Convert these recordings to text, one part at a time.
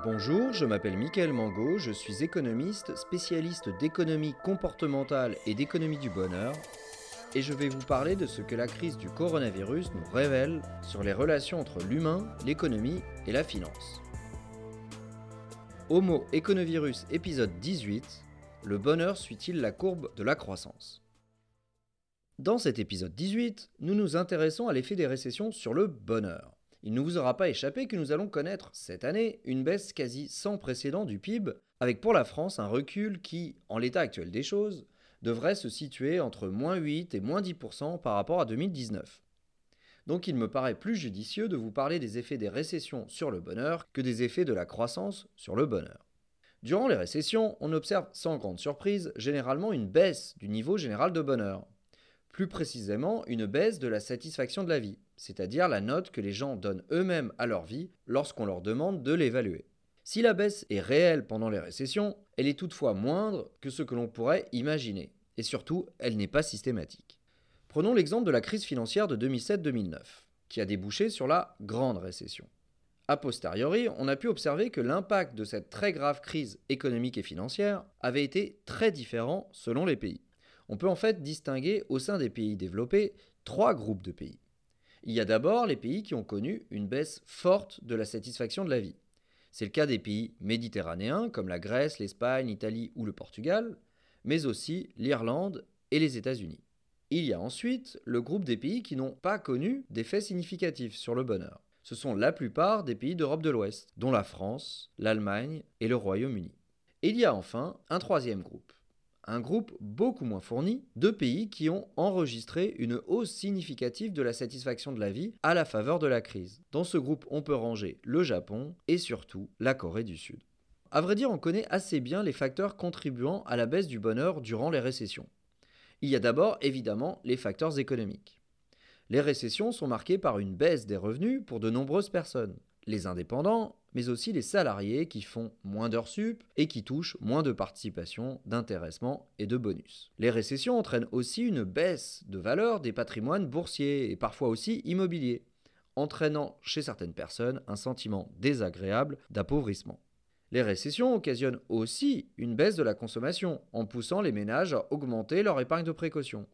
Bonjour, je m'appelle Mickaël Mango, je suis économiste, spécialiste d'économie comportementale et d'économie du bonheur, et je vais vous parler de ce que la crise du coronavirus nous révèle sur les relations entre l'humain, l'économie et la finance. Homo Econovirus épisode 18 Le bonheur suit-il la courbe de la croissance? Dans cet épisode 18, nous nous intéressons à l'effet des récessions sur le bonheur. Il ne vous aura pas échappé que nous allons connaître cette année une baisse quasi sans précédent du PIB, avec pour la France un recul qui, en l'état actuel des choses, devrait se situer entre moins 8 et moins 10% par rapport à 2019. Donc il me paraît plus judicieux de vous parler des effets des récessions sur le bonheur que des effets de la croissance sur le bonheur. Durant les récessions, on observe sans grande surprise généralement une baisse du niveau général de bonheur. Plus précisément, une baisse de la satisfaction de la vie, c'est-à-dire la note que les gens donnent eux-mêmes à leur vie lorsqu'on leur demande de l'évaluer. Si la baisse est réelle pendant les récessions, elle est toutefois moindre que ce que l'on pourrait imaginer, et surtout, elle n'est pas systématique. Prenons l'exemple de la crise financière de 2007-2009, qui a débouché sur la grande récession. A posteriori, on a pu observer que l'impact de cette très grave crise économique et financière avait été très différent selon les pays. On peut en fait distinguer au sein des pays développés trois groupes de pays. Il y a d'abord les pays qui ont connu une baisse forte de la satisfaction de la vie. C'est le cas des pays méditerranéens comme la Grèce, l'Espagne, l'Italie ou le Portugal, mais aussi l'Irlande et les États-Unis. Il y a ensuite le groupe des pays qui n'ont pas connu d'effets significatifs sur le bonheur. Ce sont la plupart des pays d'Europe de l'Ouest, dont la France, l'Allemagne et le Royaume-Uni. Il y a enfin un troisième groupe, un groupe beaucoup moins fourni de pays qui ont enregistré une hausse significative de la satisfaction de la vie à la faveur de la crise. Dans ce groupe, on peut ranger le Japon et surtout la Corée du Sud. À vrai dire, on connaît assez bien les facteurs contribuant à la baisse du bonheur durant les récessions. Il y a d'abord évidemment les facteurs économiques. Les récessions sont marquées par une baisse des revenus pour de nombreuses personnes les indépendants, mais aussi les salariés qui font moins d'heures sup et qui touchent moins de participation, d'intéressement et de bonus. Les récessions entraînent aussi une baisse de valeur des patrimoines boursiers et parfois aussi immobiliers, entraînant chez certaines personnes un sentiment désagréable d'appauvrissement. Les récessions occasionnent aussi une baisse de la consommation, en poussant les ménages à augmenter leur épargne de précaution.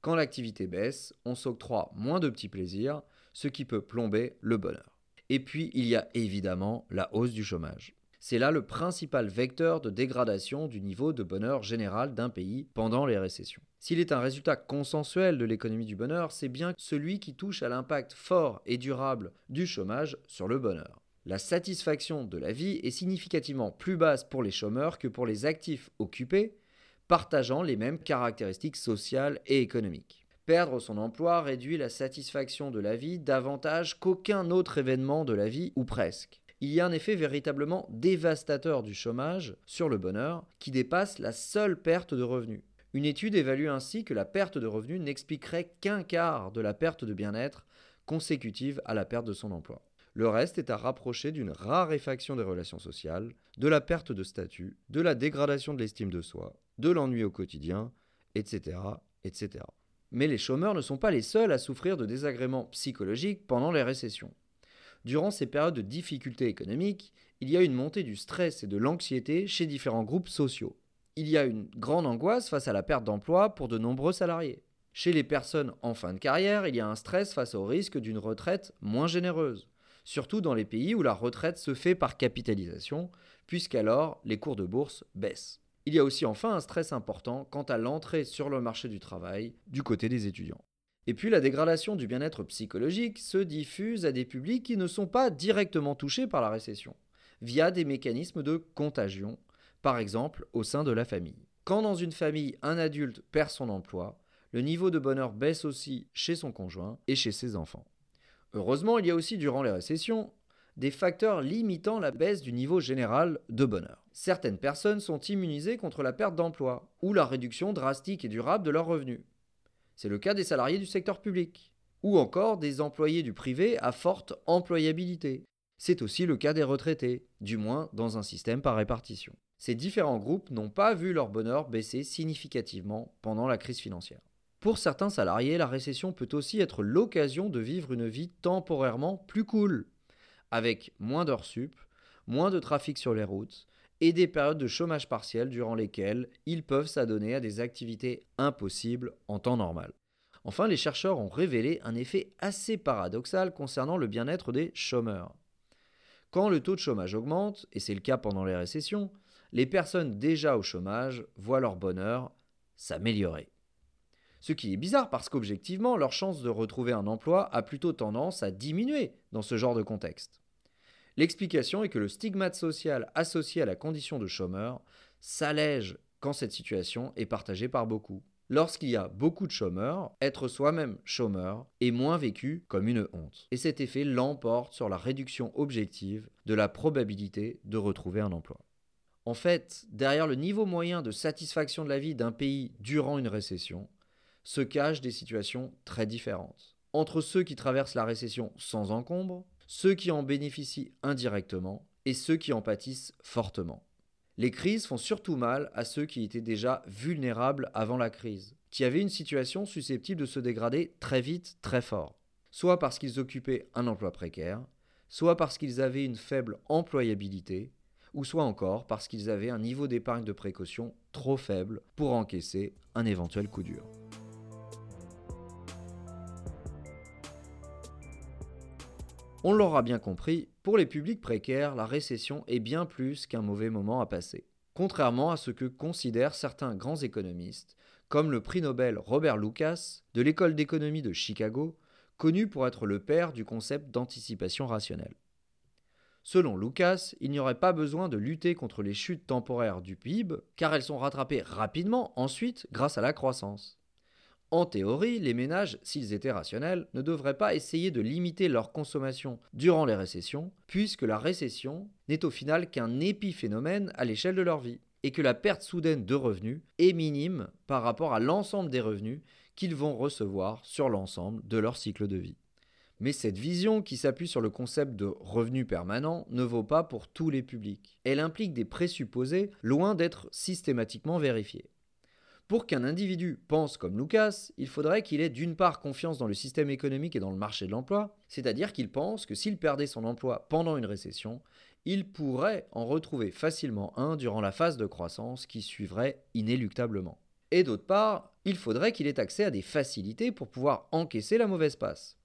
Quand l'activité baisse, on s'octroie moins de petits plaisirs, ce qui peut plomber le bonheur. Et puis, il y a évidemment la hausse du chômage. C'est là le principal vecteur de dégradation du niveau de bonheur général d'un pays pendant les récessions. S'il est un résultat consensuel de l'économie du bonheur, c'est bien celui qui touche à l'impact fort et durable du chômage sur le bonheur. La satisfaction de la vie est significativement plus basse pour les chômeurs que pour les actifs occupés, partageant les mêmes caractéristiques sociales et économiques. Perdre son emploi réduit la satisfaction de la vie davantage qu'aucun autre événement de la vie, ou presque. Il y a un effet véritablement dévastateur du chômage sur le bonheur qui dépasse la seule perte de revenus. Une étude évalue ainsi que la perte de revenus n'expliquerait qu'un quart de la perte de bien-être consécutive à la perte de son emploi. Le reste est à rapprocher d'une raréfaction des relations sociales, de la perte de statut, de la dégradation de l'estime de soi, de l'ennui au quotidien, etc., etc. Mais les chômeurs ne sont pas les seuls à souffrir de désagréments psychologiques pendant les récessions. Durant ces périodes de difficultés économiques, il y a une montée du stress et de l'anxiété chez différents groupes sociaux. Il y a une grande angoisse face à la perte d'emploi pour de nombreux salariés. Chez les personnes en fin de carrière, il y a un stress face au risque d'une retraite moins généreuse, surtout dans les pays où la retraite se fait par capitalisation, puisqu'alors les cours de bourse baissent. Il y a aussi enfin un stress important quant à l'entrée sur le marché du travail du côté des étudiants. Et puis la dégradation du bien-être psychologique se diffuse à des publics qui ne sont pas directement touchés par la récession, via des mécanismes de contagion, par exemple au sein de la famille. Quand dans une famille un adulte perd son emploi, le niveau de bonheur baisse aussi chez son conjoint et chez ses enfants. Heureusement, il y a aussi durant les récessions des facteurs limitant la baisse du niveau général de bonheur. Certaines personnes sont immunisées contre la perte d'emploi ou la réduction drastique et durable de leurs revenus. C'est le cas des salariés du secteur public ou encore des employés du privé à forte employabilité. C'est aussi le cas des retraités, du moins dans un système par répartition. Ces différents groupes n'ont pas vu leur bonheur baisser significativement pendant la crise financière. Pour certains salariés, la récession peut aussi être l'occasion de vivre une vie temporairement plus cool, avec moins d'heures sup, moins de trafic sur les routes et des périodes de chômage partiel durant lesquelles ils peuvent s'adonner à des activités impossibles en temps normal. Enfin, les chercheurs ont révélé un effet assez paradoxal concernant le bien-être des chômeurs. Quand le taux de chômage augmente, et c'est le cas pendant les récessions, les personnes déjà au chômage voient leur bonheur s'améliorer. Ce qui est bizarre parce qu'objectivement, leur chance de retrouver un emploi a plutôt tendance à diminuer dans ce genre de contexte. L'explication est que le stigmate social associé à la condition de chômeur s'allège quand cette situation est partagée par beaucoup. Lorsqu'il y a beaucoup de chômeurs, être soi-même chômeur est moins vécu comme une honte. Et cet effet l'emporte sur la réduction objective de la probabilité de retrouver un emploi. En fait, derrière le niveau moyen de satisfaction de la vie d'un pays durant une récession, se cachent des situations très différentes. Entre ceux qui traversent la récession sans encombre, ceux qui en bénéficient indirectement et ceux qui en pâtissent fortement. Les crises font surtout mal à ceux qui étaient déjà vulnérables avant la crise, qui avaient une situation susceptible de se dégrader très vite, très fort, soit parce qu'ils occupaient un emploi précaire, soit parce qu'ils avaient une faible employabilité, ou soit encore parce qu'ils avaient un niveau d'épargne de précaution trop faible pour encaisser un éventuel coup dur. On l'aura bien compris, pour les publics précaires, la récession est bien plus qu'un mauvais moment à passer. Contrairement à ce que considèrent certains grands économistes, comme le prix Nobel Robert Lucas de l'école d'économie de Chicago, connu pour être le père du concept d'anticipation rationnelle. Selon Lucas, il n'y aurait pas besoin de lutter contre les chutes temporaires du PIB, car elles sont rattrapées rapidement ensuite grâce à la croissance. En théorie, les ménages, s'ils étaient rationnels, ne devraient pas essayer de limiter leur consommation durant les récessions, puisque la récession n'est au final qu'un épiphénomène à l'échelle de leur vie, et que la perte soudaine de revenus est minime par rapport à l'ensemble des revenus qu'ils vont recevoir sur l'ensemble de leur cycle de vie. Mais cette vision, qui s'appuie sur le concept de revenu permanent, ne vaut pas pour tous les publics. Elle implique des présupposés loin d'être systématiquement vérifiés. Pour qu'un individu pense comme Lucas, il faudrait qu'il ait d'une part confiance dans le système économique et dans le marché de l'emploi, c'est-à-dire qu'il pense que s'il perdait son emploi pendant une récession, il pourrait en retrouver facilement un durant la phase de croissance qui suivrait inéluctablement. Et d'autre part, il faudrait qu'il ait accès à des facilités pour pouvoir encaisser la mauvaise passe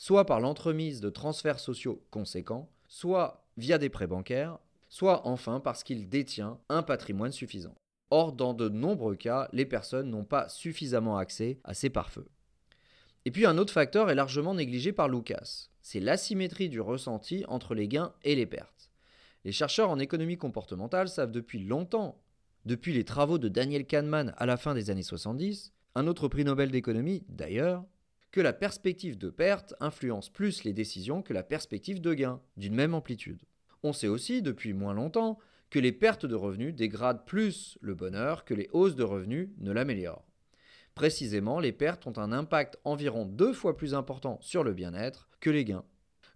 soit par l'entremise de transferts sociaux conséquents, soit via des prêts bancaires, soit enfin parce qu'il détient un patrimoine suffisant. Or, dans de nombreux cas, les personnes n'ont pas suffisamment accès à ces pare-feux. Et puis un autre facteur est largement négligé par Lucas, c'est l'asymétrie du ressenti entre les gains et les pertes. Les chercheurs en économie comportementale savent depuis longtemps, depuis les travaux de Daniel Kahneman à la fin des années 70, un autre prix Nobel d'économie d'ailleurs, que la perspective de perte influence plus les décisions que la perspective de gain, d'une même amplitude. On sait aussi, depuis moins longtemps, que les pertes de revenus dégradent plus le bonheur que les hausses de revenus ne l'améliorent. Précisément, les pertes ont un impact environ deux fois plus important sur le bien-être que les gains.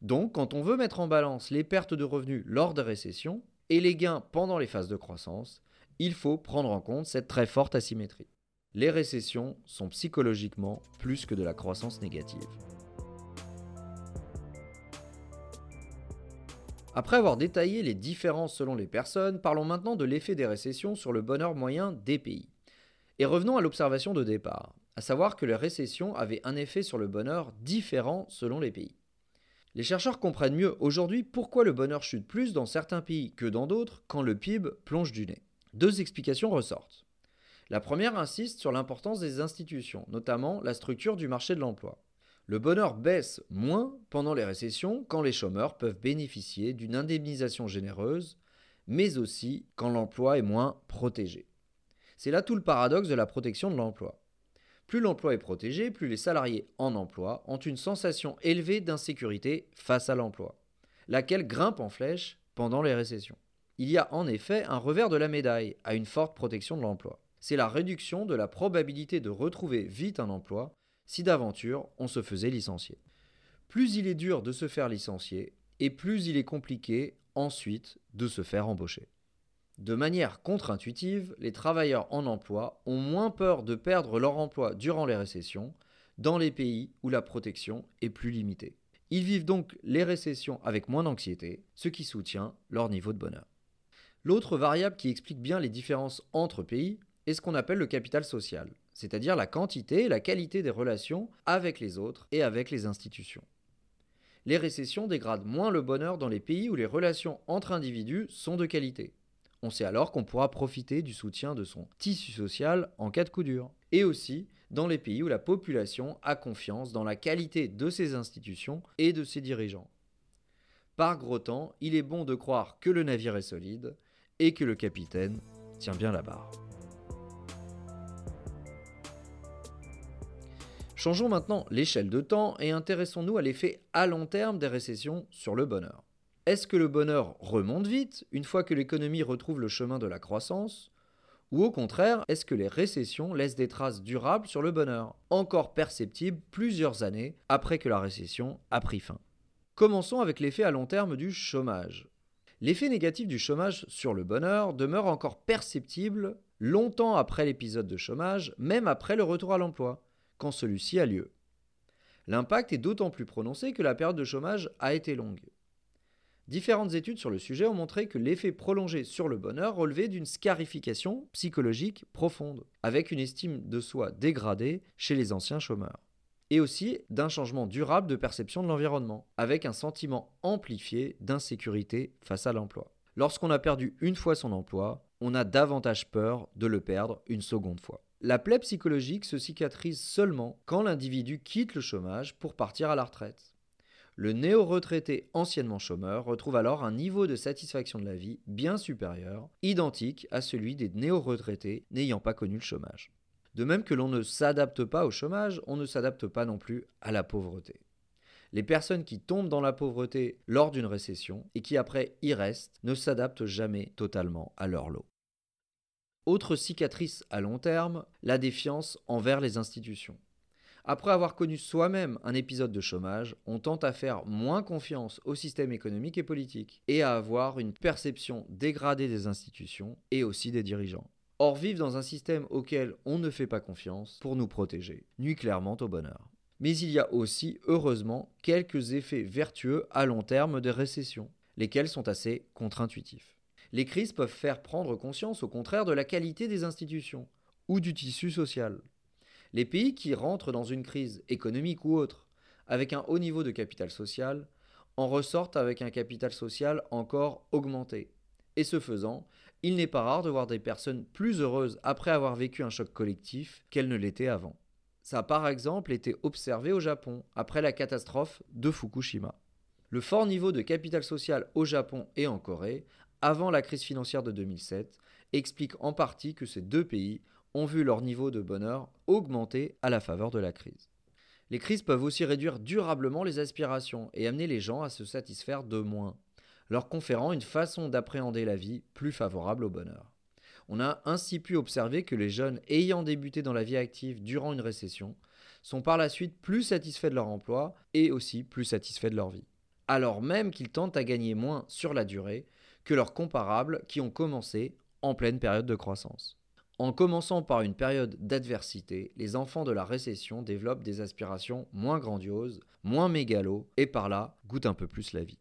Donc, quand on veut mettre en balance les pertes de revenus lors des récessions et les gains pendant les phases de croissance, il faut prendre en compte cette très forte asymétrie les récessions sont psychologiquement plus que de la croissance négative. Après avoir détaillé les différences selon les personnes, parlons maintenant de l'effet des récessions sur le bonheur moyen des pays. Et revenons à l'observation de départ, à savoir que les récessions avaient un effet sur le bonheur différent selon les pays. Les chercheurs comprennent mieux aujourd'hui pourquoi le bonheur chute plus dans certains pays que dans d'autres quand le PIB plonge du nez. Deux explications ressortent. La première insiste sur l'importance des institutions, notamment la structure du marché de l'emploi. Le bonheur baisse moins pendant les récessions quand les chômeurs peuvent bénéficier d'une indemnisation généreuse, mais aussi quand l'emploi est moins protégé. C'est là tout le paradoxe de la protection de l'emploi. Plus l'emploi est protégé, plus les salariés en emploi ont une sensation élevée d'insécurité face à l'emploi, laquelle grimpe en flèche pendant les récessions. Il y a en effet un revers de la médaille à une forte protection de l'emploi c'est la réduction de la probabilité de retrouver vite un emploi si d'aventure on se faisait licencier. Plus il est dur de se faire licencier, et plus il est compliqué ensuite de se faire embaucher. De manière contre-intuitive, les travailleurs en emploi ont moins peur de perdre leur emploi durant les récessions dans les pays où la protection est plus limitée. Ils vivent donc les récessions avec moins d'anxiété, ce qui soutient leur niveau de bonheur. L'autre variable qui explique bien les différences entre pays est ce qu'on appelle le capital social, c'est-à-dire la quantité et la qualité des relations avec les autres et avec les institutions. Les récessions dégradent moins le bonheur dans les pays où les relations entre individus sont de qualité. On sait alors qu'on pourra profiter du soutien de son tissu social en cas de coup dur. Et aussi dans les pays où la population a confiance dans la qualité de ses institutions et de ses dirigeants. Par gros temps, il est bon de croire que le navire est solide et que le capitaine tient bien la barre. Changeons maintenant l'échelle de temps et intéressons-nous à l'effet à long terme des récessions sur le bonheur. Est-ce que le bonheur remonte vite une fois que l'économie retrouve le chemin de la croissance? Ou au contraire, est-ce que les récessions laissent des traces durables sur le bonheur, encore perceptibles plusieurs années après que la récession a pris fin? Commençons avec l'effet à long terme du chômage. L'effet négatif du chômage sur le bonheur demeure encore perceptible longtemps après l'épisode de chômage, même après le retour à l'emploi quand celui-ci a lieu. L'impact est d'autant plus prononcé que la période de chômage a été longue. Différentes études sur le sujet ont montré que l'effet prolongé sur le bonheur relevait d'une scarification psychologique profonde, avec une estime de soi dégradée chez les anciens chômeurs, et aussi d'un changement durable de perception de l'environnement, avec un sentiment amplifié d'insécurité face à l'emploi. Lorsqu'on a perdu une fois son emploi, on a davantage peur de le perdre une seconde fois. La plaie psychologique se cicatrise seulement quand l'individu quitte le chômage pour partir à la retraite. Le néo-retraité anciennement chômeur retrouve alors un niveau de satisfaction de la vie bien supérieur, identique à celui des néo-retraités n'ayant pas connu le chômage. De même que l'on ne s'adapte pas au chômage, on ne s'adapte pas non plus à la pauvreté. Les personnes qui tombent dans la pauvreté lors d'une récession et qui après y restent ne s'adaptent jamais totalement à leur lot. Autre cicatrice à long terme, la défiance envers les institutions. Après avoir connu soi-même un épisode de chômage, on tente à faire moins confiance au système économique et politique, et à avoir une perception dégradée des institutions et aussi des dirigeants. Or, vivre dans un système auquel on ne fait pas confiance pour nous protéger nuit clairement au bonheur. Mais il y a aussi, heureusement, quelques effets vertueux à long terme des récessions, lesquels sont assez contre-intuitifs les crises peuvent faire prendre conscience au contraire de la qualité des institutions ou du tissu social. Les pays qui rentrent dans une crise économique ou autre avec un haut niveau de capital social en ressortent avec un capital social encore augmenté. Et ce faisant, il n'est pas rare de voir des personnes plus heureuses après avoir vécu un choc collectif qu'elles ne l'étaient avant. Ça a par exemple été observé au Japon après la catastrophe de Fukushima. Le fort niveau de capital social au Japon et en Corée avant la crise financière de 2007 explique en partie que ces deux pays ont vu leur niveau de bonheur augmenter à la faveur de la crise. Les crises peuvent aussi réduire durablement les aspirations et amener les gens à se satisfaire de moins, leur conférant une façon d'appréhender la vie plus favorable au bonheur. On a ainsi pu observer que les jeunes ayant débuté dans la vie active durant une récession sont par la suite plus satisfaits de leur emploi et aussi plus satisfaits de leur vie. Alors même qu'ils tentent à gagner moins sur la durée, que leurs comparables qui ont commencé en pleine période de croissance. En commençant par une période d'adversité, les enfants de la récession développent des aspirations moins grandioses, moins mégalos, et par là goûtent un peu plus la vie.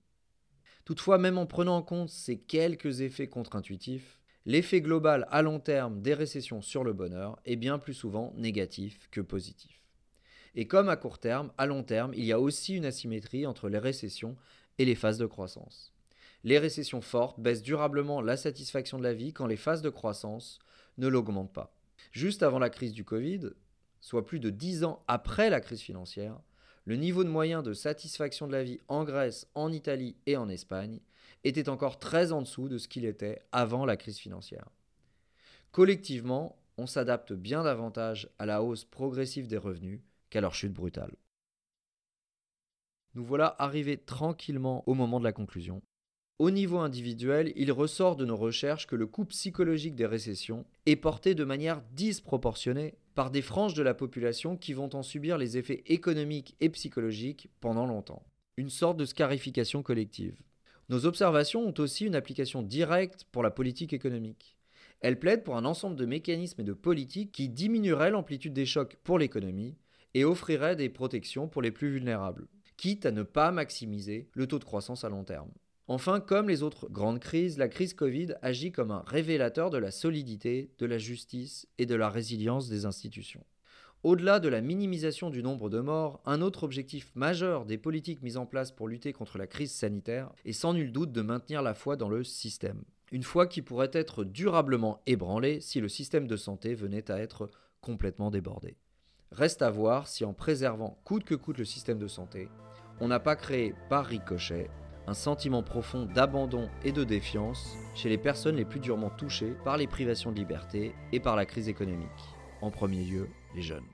Toutefois, même en prenant en compte ces quelques effets contre-intuitifs, l'effet global à long terme des récessions sur le bonheur est bien plus souvent négatif que positif. Et comme à court terme, à long terme, il y a aussi une asymétrie entre les récessions et les phases de croissance. Les récessions fortes baissent durablement la satisfaction de la vie quand les phases de croissance ne l'augmentent pas. Juste avant la crise du Covid, soit plus de 10 ans après la crise financière, le niveau de moyen de satisfaction de la vie en Grèce, en Italie et en Espagne était encore très en dessous de ce qu'il était avant la crise financière. Collectivement, on s'adapte bien davantage à la hausse progressive des revenus qu'à leur chute brutale. Nous voilà arrivés tranquillement au moment de la conclusion. Au niveau individuel, il ressort de nos recherches que le coût psychologique des récessions est porté de manière disproportionnée par des franges de la population qui vont en subir les effets économiques et psychologiques pendant longtemps. Une sorte de scarification collective. Nos observations ont aussi une application directe pour la politique économique. Elles plaident pour un ensemble de mécanismes et de politiques qui diminueraient l'amplitude des chocs pour l'économie et offriraient des protections pour les plus vulnérables. quitte à ne pas maximiser le taux de croissance à long terme. Enfin, comme les autres grandes crises, la crise Covid agit comme un révélateur de la solidité, de la justice et de la résilience des institutions. Au-delà de la minimisation du nombre de morts, un autre objectif majeur des politiques mises en place pour lutter contre la crise sanitaire est sans nul doute de maintenir la foi dans le système. Une foi qui pourrait être durablement ébranlée si le système de santé venait à être complètement débordé. Reste à voir si en préservant coûte que coûte le système de santé, on n'a pas créé par ricochet un sentiment profond d'abandon et de défiance chez les personnes les plus durement touchées par les privations de liberté et par la crise économique, en premier lieu les jeunes.